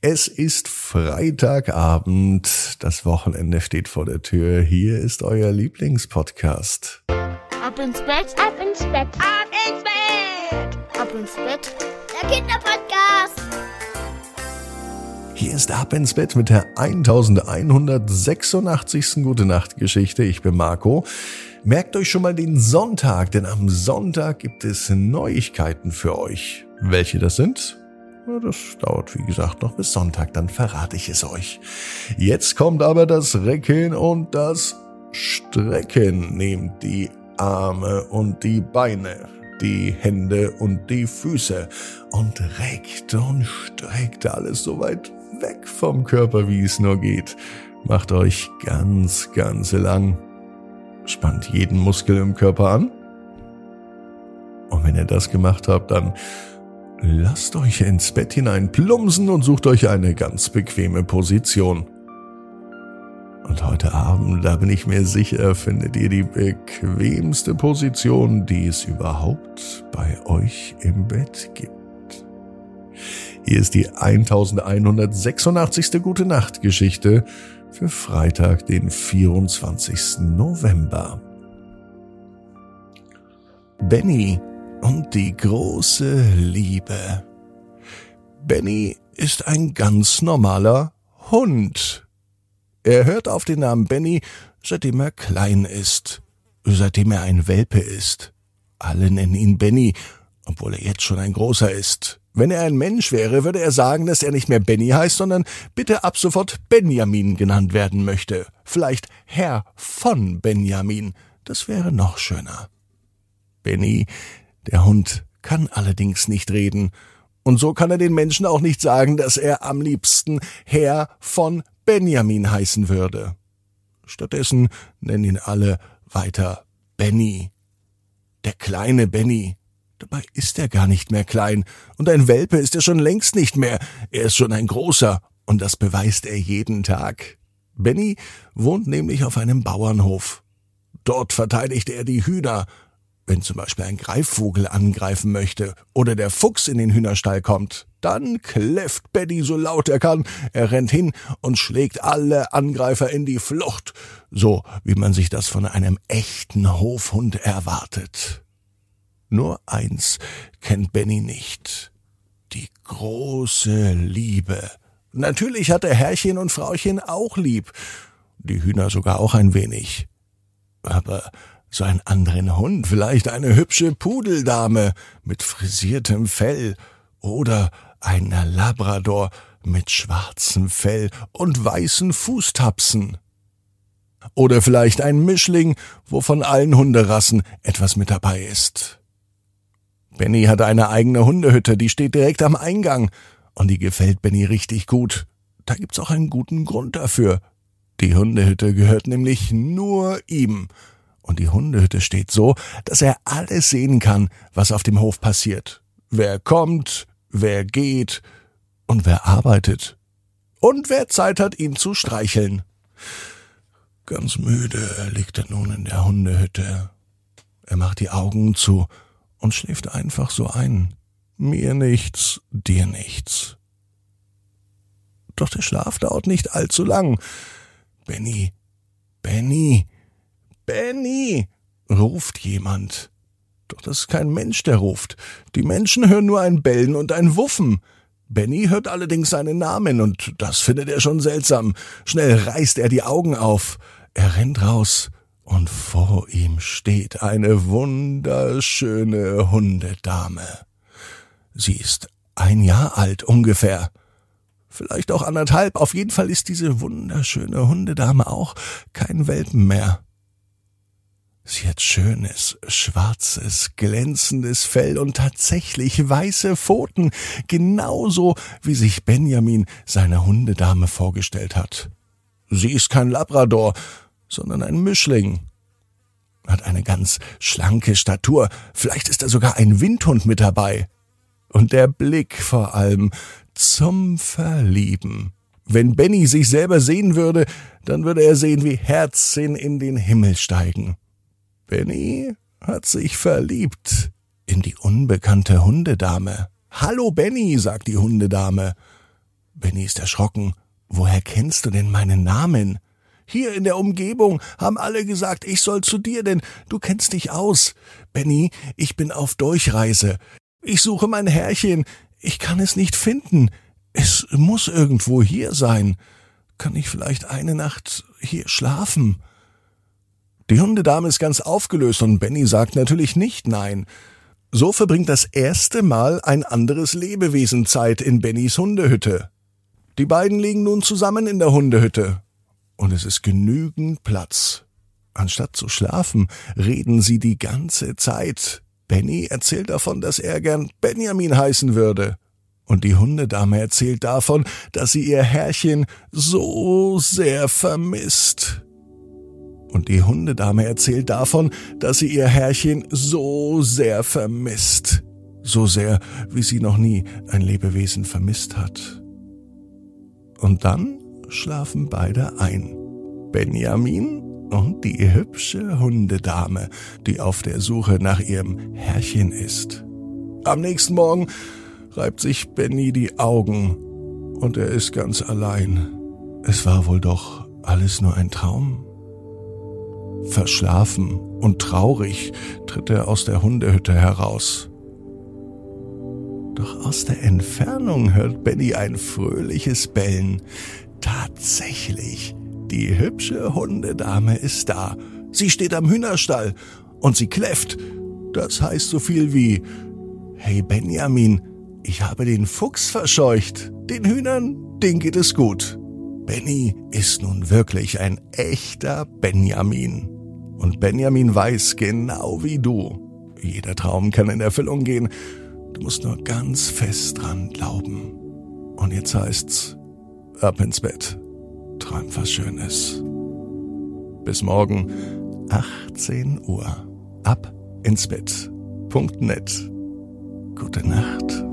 Es ist Freitagabend, das Wochenende steht vor der Tür. Hier ist euer Lieblingspodcast. Ab ins Bett, ab ins Bett, ab ins Bett, ab ins Bett. Der Kinderpodcast. Hier ist Ab ins Bett mit der 1186. Gute Nacht Geschichte. Ich bin Marco. Merkt euch schon mal den Sonntag, denn am Sonntag gibt es Neuigkeiten für euch. Welche das sind? Das dauert, wie gesagt, noch bis Sonntag, dann verrate ich es euch. Jetzt kommt aber das Recken und das Strecken. Nehmt die Arme und die Beine, die Hände und die Füße und reckt und streckt alles so weit weg vom Körper, wie es nur geht. Macht euch ganz, ganz lang spannt jeden Muskel im Körper an. Und wenn ihr das gemacht habt, dann lasst euch ins Bett hinein plumpsen und sucht euch eine ganz bequeme Position. Und heute Abend, da bin ich mir sicher, findet ihr die bequemste Position, die es überhaupt bei euch im Bett gibt. Hier ist die 1186. Gute Nacht Geschichte für Freitag, den 24. November. Benny und die große Liebe. Benny ist ein ganz normaler Hund. Er hört auf den Namen Benny, seitdem er klein ist, seitdem er ein Welpe ist. Alle nennen ihn Benny, obwohl er jetzt schon ein großer ist. Wenn er ein Mensch wäre, würde er sagen, dass er nicht mehr Benny heißt, sondern bitte ab sofort Benjamin genannt werden möchte. Vielleicht Herr von Benjamin. Das wäre noch schöner. Benny, der Hund, kann allerdings nicht reden. Und so kann er den Menschen auch nicht sagen, dass er am liebsten Herr von Benjamin heißen würde. Stattdessen nennen ihn alle weiter Benny. Der kleine Benny. Dabei ist er gar nicht mehr klein, und ein Welpe ist er schon längst nicht mehr, er ist schon ein großer, und das beweist er jeden Tag. Benny wohnt nämlich auf einem Bauernhof. Dort verteidigt er die Hühner, wenn zum Beispiel ein Greifvogel angreifen möchte oder der Fuchs in den Hühnerstall kommt, dann kläfft Benny so laut er kann. Er rennt hin und schlägt alle Angreifer in die Flucht, so wie man sich das von einem echten Hofhund erwartet. Nur eins kennt Benny nicht. Die große Liebe. Natürlich hat er Herrchen und Frauchen auch lieb. Die Hühner sogar auch ein wenig. Aber so einen anderen Hund, vielleicht eine hübsche Pudeldame mit frisiertem Fell oder ein Labrador mit schwarzem Fell und weißen Fußtapsen. Oder vielleicht ein Mischling, wo von allen Hunderassen etwas mit dabei ist. Benny hat eine eigene Hundehütte, die steht direkt am Eingang. Und die gefällt Benny richtig gut. Da gibt's auch einen guten Grund dafür. Die Hundehütte gehört nämlich nur ihm. Und die Hundehütte steht so, dass er alles sehen kann, was auf dem Hof passiert. Wer kommt, wer geht und wer arbeitet. Und wer Zeit hat, ihn zu streicheln. Ganz müde liegt er nun in der Hundehütte. Er macht die Augen zu und schläft einfach so ein. Mir nichts, dir nichts. Doch der Schlaf dauert nicht allzu lang. Benny, Benny, Benny, ruft jemand. Doch das ist kein Mensch, der ruft. Die Menschen hören nur ein Bellen und ein Wuffen. Benny hört allerdings seinen Namen, und das findet er schon seltsam. Schnell reißt er die Augen auf. Er rennt raus und vor ihm steht eine wunderschöne Hundedame. Sie ist ein Jahr alt ungefähr. Vielleicht auch anderthalb. Auf jeden Fall ist diese wunderschöne Hundedame auch kein Welpen mehr. Sie hat schönes, schwarzes, glänzendes Fell und tatsächlich weiße Pfoten, genauso wie sich Benjamin seine Hundedame vorgestellt hat. Sie ist kein Labrador, sondern ein Mischling. Hat eine ganz schlanke Statur, vielleicht ist da sogar ein Windhund mit dabei. Und der Blick vor allem zum Verlieben. Wenn Benny sich selber sehen würde, dann würde er sehen, wie Herzen in den Himmel steigen. Benny hat sich verliebt in die unbekannte Hundedame. Hallo Benny, sagt die Hundedame. Benny ist erschrocken. Woher kennst du denn meinen Namen? Hier in der Umgebung haben alle gesagt, ich soll zu dir, denn du kennst dich aus. Benny, ich bin auf Durchreise. Ich suche mein Herrchen. Ich kann es nicht finden. Es muss irgendwo hier sein. Kann ich vielleicht eine Nacht hier schlafen? Die Hundedame ist ganz aufgelöst und Benny sagt natürlich nicht nein. So verbringt das erste Mal ein anderes Lebewesen Zeit in Bennys Hundehütte. Die beiden liegen nun zusammen in der Hundehütte. Und es ist genügend Platz. Anstatt zu schlafen, reden sie die ganze Zeit. Benny erzählt davon, dass er gern Benjamin heißen würde. Und die Hundedame erzählt davon, dass sie ihr Herrchen so sehr vermisst. Und die Hundedame erzählt davon, dass sie ihr Herrchen so sehr vermisst. So sehr, wie sie noch nie ein Lebewesen vermisst hat. Und dann schlafen beide ein. Benjamin und die hübsche Hundedame, die auf der Suche nach ihrem Herrchen ist. Am nächsten Morgen reibt sich Benny die Augen und er ist ganz allein. Es war wohl doch alles nur ein Traum. Verschlafen und traurig tritt er aus der Hundehütte heraus. Doch aus der Entfernung hört Benny ein fröhliches Bellen. Tatsächlich, die hübsche Hundedame ist da. Sie steht am Hühnerstall und sie kläfft. Das heißt so viel wie Hey Benjamin, ich habe den Fuchs verscheucht. Den Hühnern, denen geht es gut. Benny ist nun wirklich ein echter Benjamin. Und Benjamin weiß genau wie du. Jeder Traum kann in Erfüllung gehen. Du musst nur ganz fest dran glauben. Und jetzt heißt's, ab ins Bett. Träum was Schönes. Bis morgen, 18 Uhr. Ab ins Bett. Punkt net. Gute Nacht.